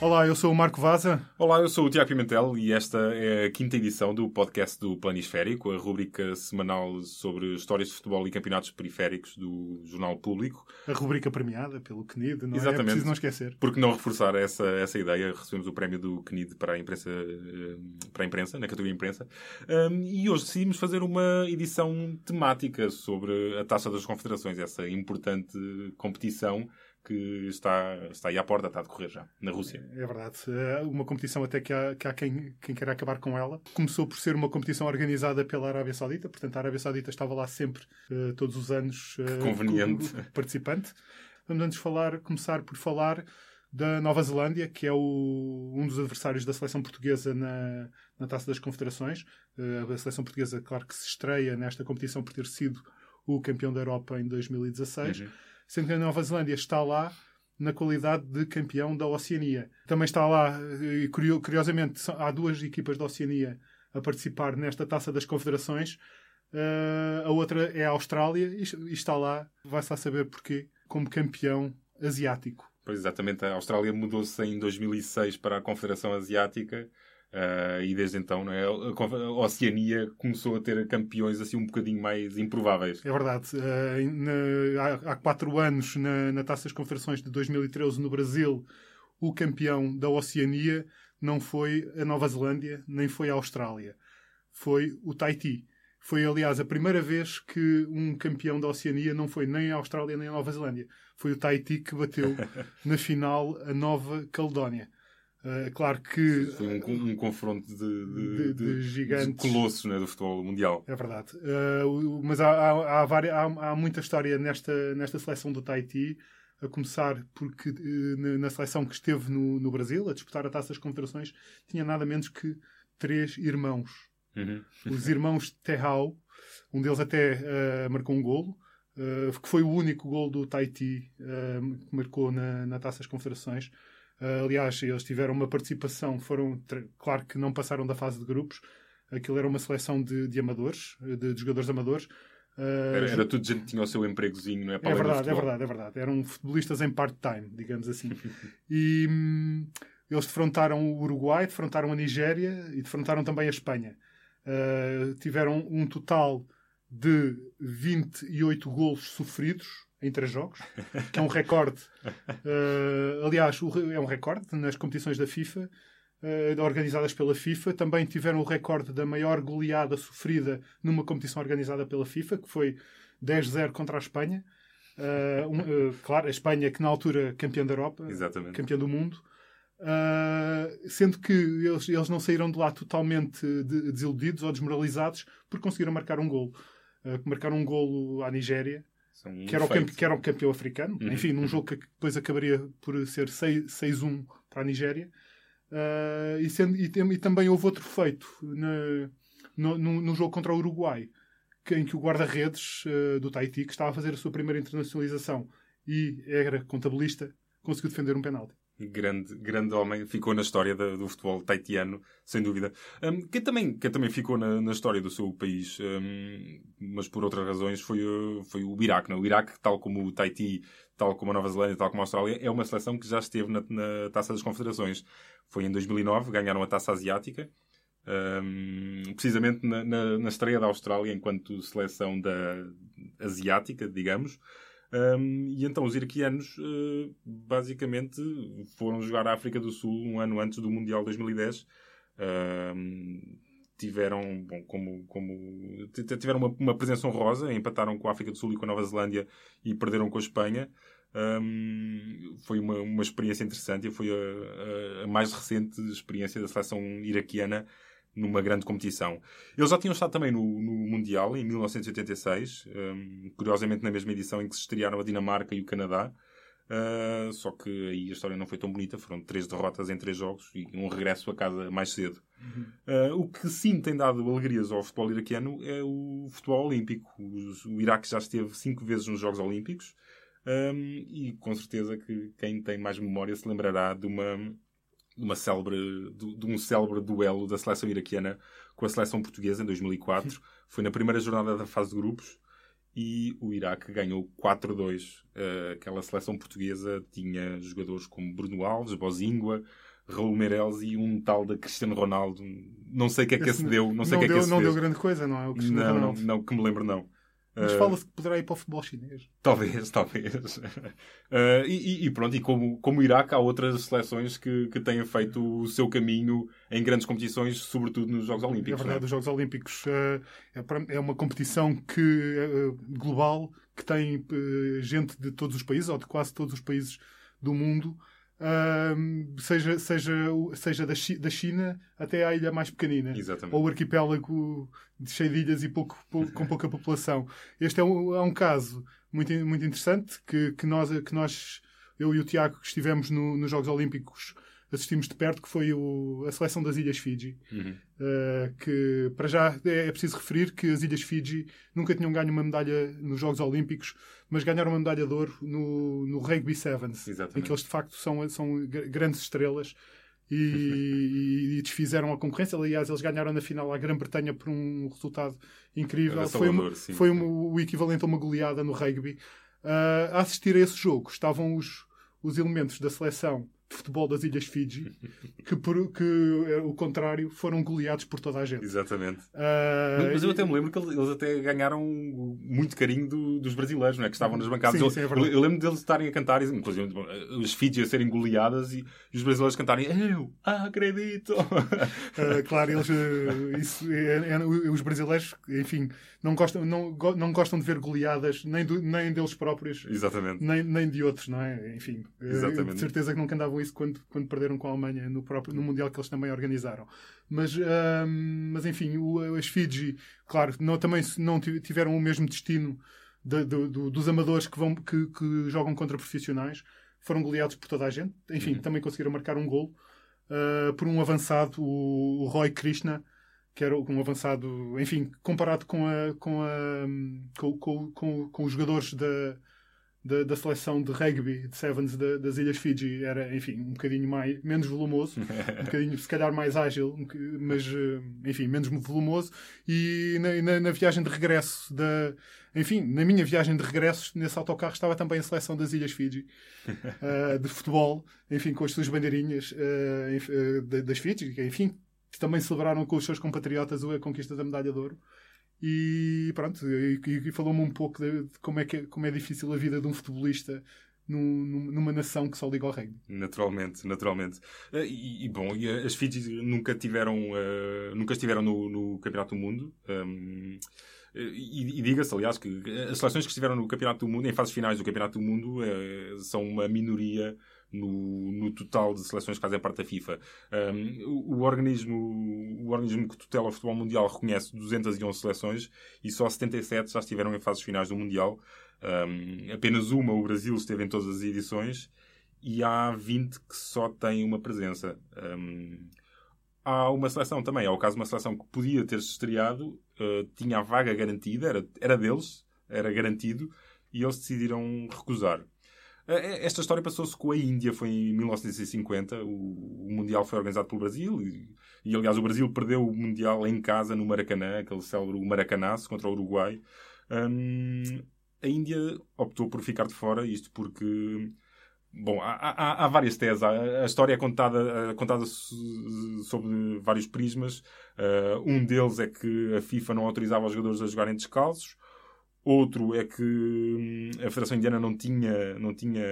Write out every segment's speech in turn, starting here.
Olá, eu sou o Marco Vaza. Olá, eu sou o Tiago Pimentel e esta é a quinta edição do podcast do Planisférico, a rubrica semanal sobre histórias de futebol e campeonatos periféricos do Jornal Público. A rubrica premiada pelo CNID, não é? Exatamente. é? preciso não esquecer. Por que não reforçar essa, essa ideia? Recebemos o prémio do CNID para a imprensa, eh, para a imprensa na categoria imprensa. E hoje decidimos fazer uma edição temática sobre a Taça das Confederações, essa importante competição que está, está aí à porta, está a decorrer já, na Rússia. É verdade. É uma competição até que há, que há quem, quem queira acabar com ela. Começou por ser uma competição organizada pela Arábia Saudita, portanto a Arábia Saudita estava lá sempre, uh, todos os anos, uh, conveniente. participante. Vamos antes falar, começar por falar da Nova Zelândia, que é o, um dos adversários da seleção portuguesa na, na Taça das Confederações. A seleção portuguesa, claro que se estreia nesta competição por ter sido o campeão da Europa em 2016. Uhum sendo que a Nova Zelândia está lá na qualidade de campeão da Oceania. Também está lá, e curiosamente, há duas equipas da Oceania a participar nesta Taça das Confederações. Uh, a outra é a Austrália e está lá, vai-se lá saber porquê, como campeão asiático. Pois exatamente, a Austrália mudou-se em 2006 para a Confederação Asiática Uh, e desde então não é? a Oceania começou a ter campeões assim um bocadinho mais improváveis. É verdade. Uh, na, há, há, quatro anos, na, na Taça das Confederações de 2013 no Brasil, o campeão da Oceania não foi a Nova Zelândia, nem foi a Austrália. Foi o Tahiti. Foi, aliás, a primeira vez que um campeão da Oceania não foi nem a Austrália nem a Nova Zelândia. Foi o Tahiti que bateu na final a Nova Caledónia. Uh, claro que. Foi um, um confronto de, de, de, de gigantes. De colossos né, do futebol mundial. É verdade. Uh, mas há, há, há, várias, há, muita história nesta, nesta seleção do Tahiti, a começar porque uh, na seleção que esteve no, no Brasil, a disputar a taça das confederações, tinha nada menos que três irmãos. Uhum. Os irmãos Terral, um deles até marcou um golo. que foi o único gol do Tahiti que marcou na, na taça das confederações. Uh, aliás, eles tiveram uma participação, foram, claro que não passaram da fase de grupos, aquilo era uma seleção de, de amadores, de, de, jogadores amadores. Uh, era, era, tudo gente que tinha o seu empregozinho, não é? Para é verdade, é verdade, é verdade. Eram futebolistas em part-time, digamos assim. e hum, eles defrontaram o Uruguai, defrontaram a Nigéria e defrontaram também a Espanha. Uh, tiveram um total de 28 golos sofridos, em três jogos, que é um recorde. Uh, aliás, é um recorde nas competições da FIFA, uh, organizadas pela FIFA. Também tiveram o recorde da maior goleada sofrida numa competição organizada pela FIFA, que foi 10-0 contra a Espanha. Uh, um, claro, a Espanha, que na altura campeã da Europa, Exatamente. campeã do mundo. sendo que eles, eles não saíram de lá totalmente de, desiludidos ou desmoralizados porque conseguiram marcar um golo. marcaram um golo à Nigéria que era, o campe, que era o campeão africano. Uhum. Enfim, num jogo que depois acabaria por ser 6-1 para a Nigéria. Uh, e, sendo, e, e, também houve outro feito na, no, no, no, jogo contra o Uruguai, que, em que o guarda-redes uh, do Tahiti, que estava a fazer a sua primeira internacionalização e era contabilista, conseguiu defender um penalti grande, grande homem, ficou na história do, futebol taitiano, sem dúvida. Um, quem, também, quem também ficou na, na história do seu país, um, mas por outras razões, foi, foi o Iraque. Não? É? O Iraque, tal como o Tahiti, tal como a Nova Zelândia, tal como a Austrália, é uma seleção que já esteve na, na Taça das Confederações. Foi em 2009, ganharam a Taça Asiática. Um, precisamente na, na, na, estreia da Austrália enquanto seleção da asiática, digamos, um, e então os iraquianos uh, basicamente foram jogar à África do Sul um ano antes do Mundial 2010. Um, tiveram, bom, como, como tiveram uma, uma, presença honrosa, empataram com a África do Sul e com a Nova Zelândia e perderam com a Espanha. Um, foi uma, uma experiência interessante e foi a, a, a mais recente experiência da seleção iraquiana numa grande competição. Eles já tinham estado também no, no Mundial, em 1986, um, curiosamente na mesma edição em que se estrearam a Dinamarca e o Canadá. Uh, só que aí a história não foi tão bonita, foram três derrotas em três jogos e um regresso a casa mais cedo. Uhum. Uh, o que sim tem dado alegrias ao futebol iraquiano é o futebol olímpico. o Iraque já esteve cinco vezes nos Jogos Olímpicos. Um, e com certeza que quem tem mais memória se lembrará de uma, uma célebre, de, de um célebre duelo da seleção iraquiana com a seleção portuguesa em 2004. Foi na primeira jornada da fase de grupos e o Iraque ganhou 4-2. Uh, aquela seleção portuguesa tinha jogadores como Bruno Alves, Bozingua, Raul Meireles e um tal de Cristiano Ronaldo. Não sei o que é que esse, esse deu. Não sei não que deu, é que esse Não deu grande coisa, não é? O Cristiano não, Ronaldo. não, não, que me lembro não. Mas Uh, fala-se que poderá ir para o futebol chinês. Talvez, talvez. Uh, e, e, pronto, e como, como o Iraque, há outras seleções que, que têm feito o seu caminho em grandes competições, sobretudo nos Jogos É Olímpicos. verdade, não os Jogos Olímpicos eh, é, é uma competição que, eh, global que tem gente de todos os países, ou de quase todos os países do mundo, seja, seja, seja da, Chi- da China até à ilha mais pequenina. Exatamente. Ou o arquipélago cheio de ilhas e pouco, pouco- com pouca população. Este é um, é um caso muito, muito interessante que, que, nós, que nós, eu e o Tiago, que estivemos no- nos Jogos Olímpicos, assistimos de perto, que foi o- a seleção das Ilhas Fiji. Uhum. Uh, que para já é, é preciso referir que as Ilhas Fiji nunca tinham ganho uma medalha nos Jogos Olímpicos, mas ganharam uma medalha de ouro no, no Rugby Sevens, Exatamente. em que eles de facto são, são gr- grandes estrelas e, e, desfizeram a concorrência. Aliás, eles ganharam na final a Grã-Bretanha por um resultado incrível. Foi, sim. foi o equivalente a uma goleada no rugby. Uh, a assistir a esse jogo estavam os, os elementos da seleção de futebol das Ilhas Fiji, que, por, que eh, o contrário, foram goleados por toda a gente. Exatamente. Uh, Mas eu até me lembro que eles até ganharam muito carinho do- dos brasileiros, não é? Que estavam nas bancadas. Sim, eu, sim, é eu- eu lembro deles estarem a cantar, inclusive os Fiji a serem goleadas e, e os brasileiros cantarem Eu acredito! Uh, claro, eles, uh, isso é- é- os brasileiros, enfim, não gostam, não, não gostam de ver goleadas nem, do- nem deles próprios, Exatamente. nem, nem de outros, não é? Enfim, uh, Exatamente. de certeza que nunca andavam isso quando, quando perderam com a Alemanha no, próprio, no Mundial que eles também organizaram. Mas, mas enfim, o- as Fiji, claro, não, também não ti- tiveram o mesmo destino de- do- do- dos amadores que, vão, que, que jogam contra profissionais. Foram goleados por toda a gente. Enfim, Uhum. também conseguiram marcar um gol uh, por um avançado, o, o Roy Krishna, que era um avançado, enfim, comparado com, a, com, a, com, com, com, com os jogadores da, da, da seleção de rugby de Sevens da- das Ilhas Fiji, era, enfim, um bocadinho mais, menos volumoso, um bocadinho, se calhar, mais ágil, mas, eh, enfim, menos volumoso. E na, na, na viagem de regresso da. Enfim, na minha viagem de regresso, nesse autocarro estava também a seleção das Ilhas Fiji, eh, de futebol, enfim, com as suas bandeirinhas da- das Fiji, que, enfim, também celebraram com os seus compatriotas a conquista da medalha de ouro. E pronto, e, e- falou-me um pouco de, de como, é que, é- como é difícil a vida de um futebolista num- num- numa nação que só liga ao rugby. Naturalmente, naturalmente. Eh, E, e, bom, e as Fiji nunca tiveram, eh, nunca estiveram no, no Campeonato do Mundo. Um, e, e diga-se, aliás, que as seleções que estiveram no Campeonato do Mundo, em fases finais do Campeonato do Mundo, eh, são uma minoria no, no total de seleções que fazem parte da FIFA. Um, o, o organismo, o organismo que tutela o futebol mundial reconhece 211 seleções e só 77 já estiveram em fases finais do Mundial. Um, apenas uma, o Brasil, esteve em todas as edições e há 20 que só têm uma presença. Um, há uma seleção também, há o caso de uma seleção que podia ter-se estreado, uh, tinha a vaga garantida, era, era deles, era garantido, e eles decidiram recusar. Uh, Esta história passou-se com a Índia, foi em 1950, o, Mundial foi organizado pelo Brasil, e, e, aliás o Brasil perdeu o Mundial em casa no Maracanã, aquele célebre Maracanaço contra o Uruguai. Um, a Índia optou por ficar de fora, isto porque Bom, há, há, há várias teses. A, história é contada, é contada so- sobre vários prismas. Uh, um deles é que a FIFA não autorizava os jogadores a jogarem descalços. Outro é que hum, a Federação Indiana não tinha, não tinha,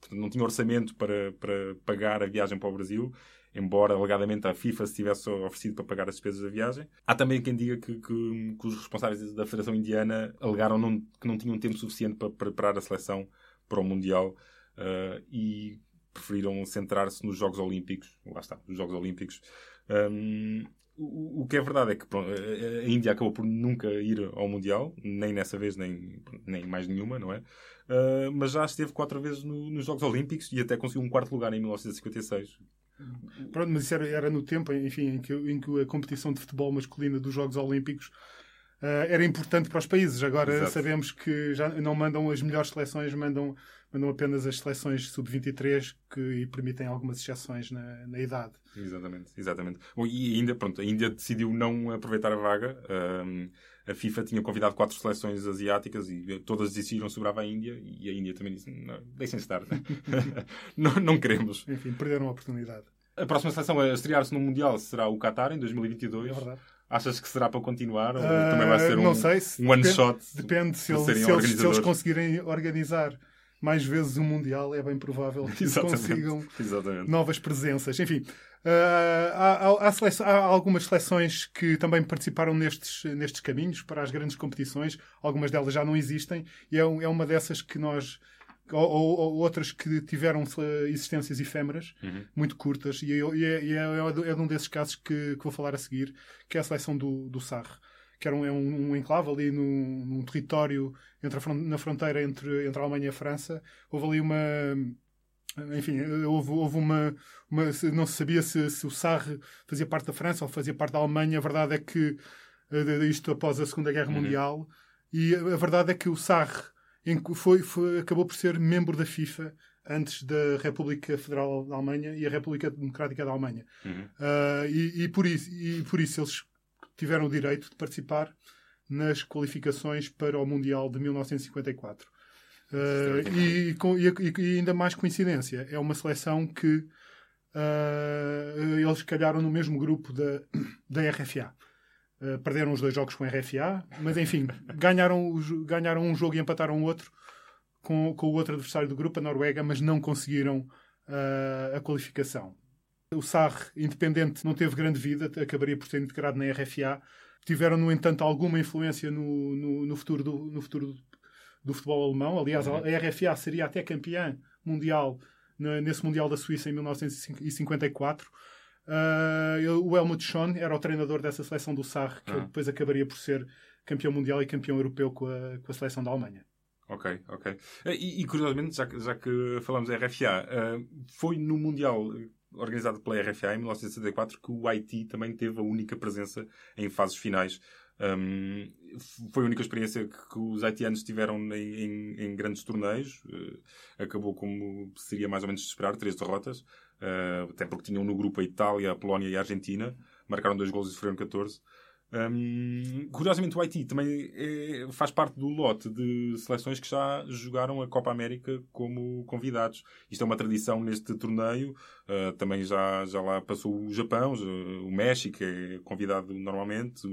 portanto, não tinha orçamento para, para pagar a viagem para o Brasil, embora alegadamente a FIFA se tivesse oferecido para pagar as despesas da viagem. Há também quem diga que, que- que os responsáveis da Federação Indiana alegaram não- que não tinham tempo suficiente para preparar a seleção para o Mundial uh, e preferiram centrar-se nos Jogos Olímpicos. Lá está, nos Jogos Olímpicos. Um, o, o que é verdade é que pronto, a Índia acabou por nunca ir ao Mundial, nem nessa vez, nem, nem mais nenhuma, não é? Uh, mas já esteve quatro vezes no- nos Jogos Olímpicos e até conseguiu um quarto lugar em 1956. Pronto, mas isso era, era no tempo, enfim, em que, em que a competição de futebol masculina dos Jogos Olímpicos uh, era importante para os países. Agora Exato. sabemos que já não mandam as melhores seleções, mandam, mandam apenas as seleções sub-23 que permitem algumas exceções na, na idade. Exatamente, exatamente. Bom, e ainda, pronto, a Índia decidiu não aproveitar a vaga. Um, a FIFA tinha convidado quatro seleções asiáticas e todas decidiram sobrava a Índia e a Índia também disse, não, deixem-se estar. não, não queremos. Enfim, perderam a oportunidade. A próxima seleção a estrear-se no Mundial será o Qatar, em 2022. É verdade. Achas que será para continuar? Ou Uh, também vai ser um, se um one depende- shot? Depende se, de ele- serem se eles, se eles conseguirem organizar mais vezes o Mundial, é bem provável que Exatamente. consigam Exatamente. novas presenças. Enfim, ah, há, há- seleção- há algumas seleções que também participaram nestes, nestes caminhos para as grandes competições. Algumas delas já não existem e é, um- é uma dessas que nós. Ou, ou- ou outras que tiveram existências efêmeras, Uhum. muito curtas, e, é, é, de- é de um desses casos que, que vou falar a seguir, que é a seleção do, do Sarre, que era um, é um, um enclave ali num, num território entre a na fronteira entre, entre a Alemanha e a França. Houve ali uma, enfim, houve, houve uma, uma- Não se sabia se, se o Sarre fazia parte da França ou fazia parte da Alemanha. A verdade é que eh, isto após a Segunda Guerra Uhum. Mundial, e a, verdade é que o que foi, foi- acabou por ser membro da FIFA antes da República Federal da Alemanha e a República Democrática da Alemanha. Uhum. Ah, e, e por isso, e por isso eles tiveram o direito de participar nas qualificações para o Mundial de 1954. Ah, e, com- e- e ainda mais coincidência, é uma seleção que ah, eles calharam no mesmo grupo da, da RFA. Ah, perderam os dois jogos com a RFA, mas enfim, ganharam, ganharam um jogo e empataram o outro com, com o outro adversário do grupo, a Noruega, mas não conseguiram a qualificação. O Sarre, independente, não teve grande vida, acabaria por ser integrado na RFA. Tiveram, no entanto, alguma influência no, no, no futuro, do, no futuro do, futebol alemão. Aliás, a RFA seria até campeã mundial nesse Mundial da Suíça em 1954. Ah, ele- o Helmut Schön era o treinador dessa seleção do Sarre, que Ah. depois acabaria por ser campeão mundial e campeão europeu com a, com a seleção da Alemanha. Ok, ok. E, e, curiosamente, já, que- já que falamos da RFA, eh, foi no Mundial organizado pela RFA em 1964 que o Haiti também teve a única presença em fases finais. Um, foi a única experiência que, que os haitianos tiveram em, em- em grandes torneios. Eh, acabou como seria mais ou menos de esperar, três derrotas. Eh, até porque tinham no grupo a Itália, a Polónia e a Argentina. Marcaram dois gols e sofreram 14. Um, curiosamente, o Haiti também é- faz parte do lote de seleções que já jogaram a Copa América como convidados. Isto é uma tradição neste torneio. Uh, também já, já lá passou o Japão, o México é convidado normalmente,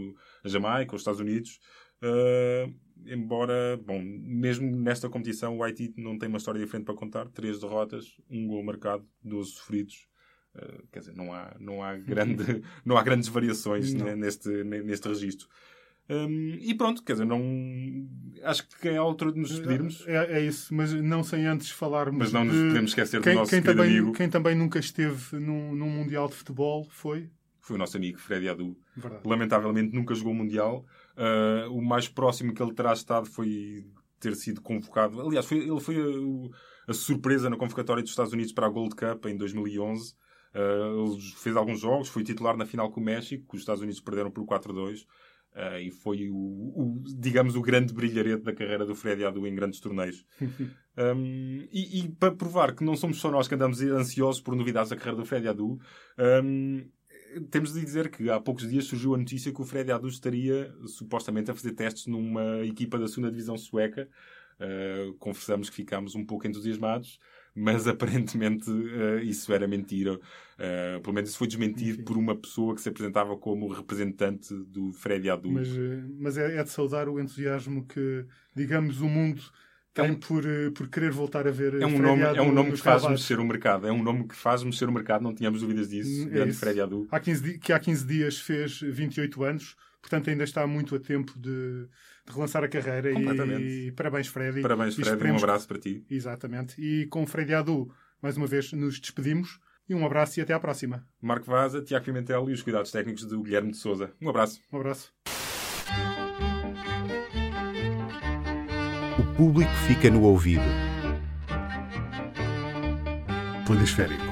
a Jamaica, os Estados Unidos. Uh, embora, bom, mesmo nesta competição, o Haiti não tem uma história diferente para contar. Três derrotas, um gol marcado, 12 sofridos. Uh, quer dizer, não há, não há, grande, não há grandes variações Não. ne- neste, ne- neste registro. Um, e pronto, quer dizer, não. Acho que é a altura de nos despedirmos, É, é isso, mas não sem antes falarmos. mas não nos de podemos esquecer quem, do nosso quem também, amigo. quem também nunca esteve num, num Mundial de Futebol foi. Foi o nosso amigo Freddy Adu. Verdade. Lamentavelmente nunca jogou o Mundial. Uh, o mais próximo que ele terá estado foi ter sido convocado. Aliás, foi- ele foi a, a surpresa na convocatória dos Estados Unidos para a Gold Cup em 2011. Uh, ele fez alguns jogos, foi titular na final com o México, que os Estados Unidos perderam por 4-2. Uh, e foi o, o, digamos, o grande brilharete da carreira do Freddy Adu em grandes torneios. Um, e, e para provar que não somos só nós que andamos ansiosos por novidades da carreira do Freddy Adu, um, temos de dizer que há poucos dias surgiu a notícia que o Freddy Adu estaria supostamente a fazer testes numa equipa da segunda divisão sueca. Uh, confessamos que ficámos um pouco entusiasmados, mas aparentemente uh, isso era mentira. Uh, pelo menos isso foi desmentido por uma pessoa que se apresentava como representante do Freddy Adu. Mas, eh, mas é, é de saudar o entusiasmo que, digamos, o mundo É tem um- por, por querer voltar a ver. É um Freddy nome, é Adu um nome que faz relevados. mexer o mercado. É um nome que faz mexer o mercado, não tínhamos dúvidas disso. É Grande isso. Freddy Adu. Há 15 di- que há 15 dias fez 28 anos, portanto ainda está muito a tempo de, de relançar a carreira. Completamente. E parabéns, Freddy. Parabéns, E Freddy. Um abraço para ti. Exatamente. E com o Freddy Adu, mais uma vez, nos despedimos. E um abraço e até à próxima. Marco Vaza, Tiago Pimentel e os cuidados técnicos do Guilherme de Souza. Um abraço. Um abraço. O público fica no ouvido. Planisférico.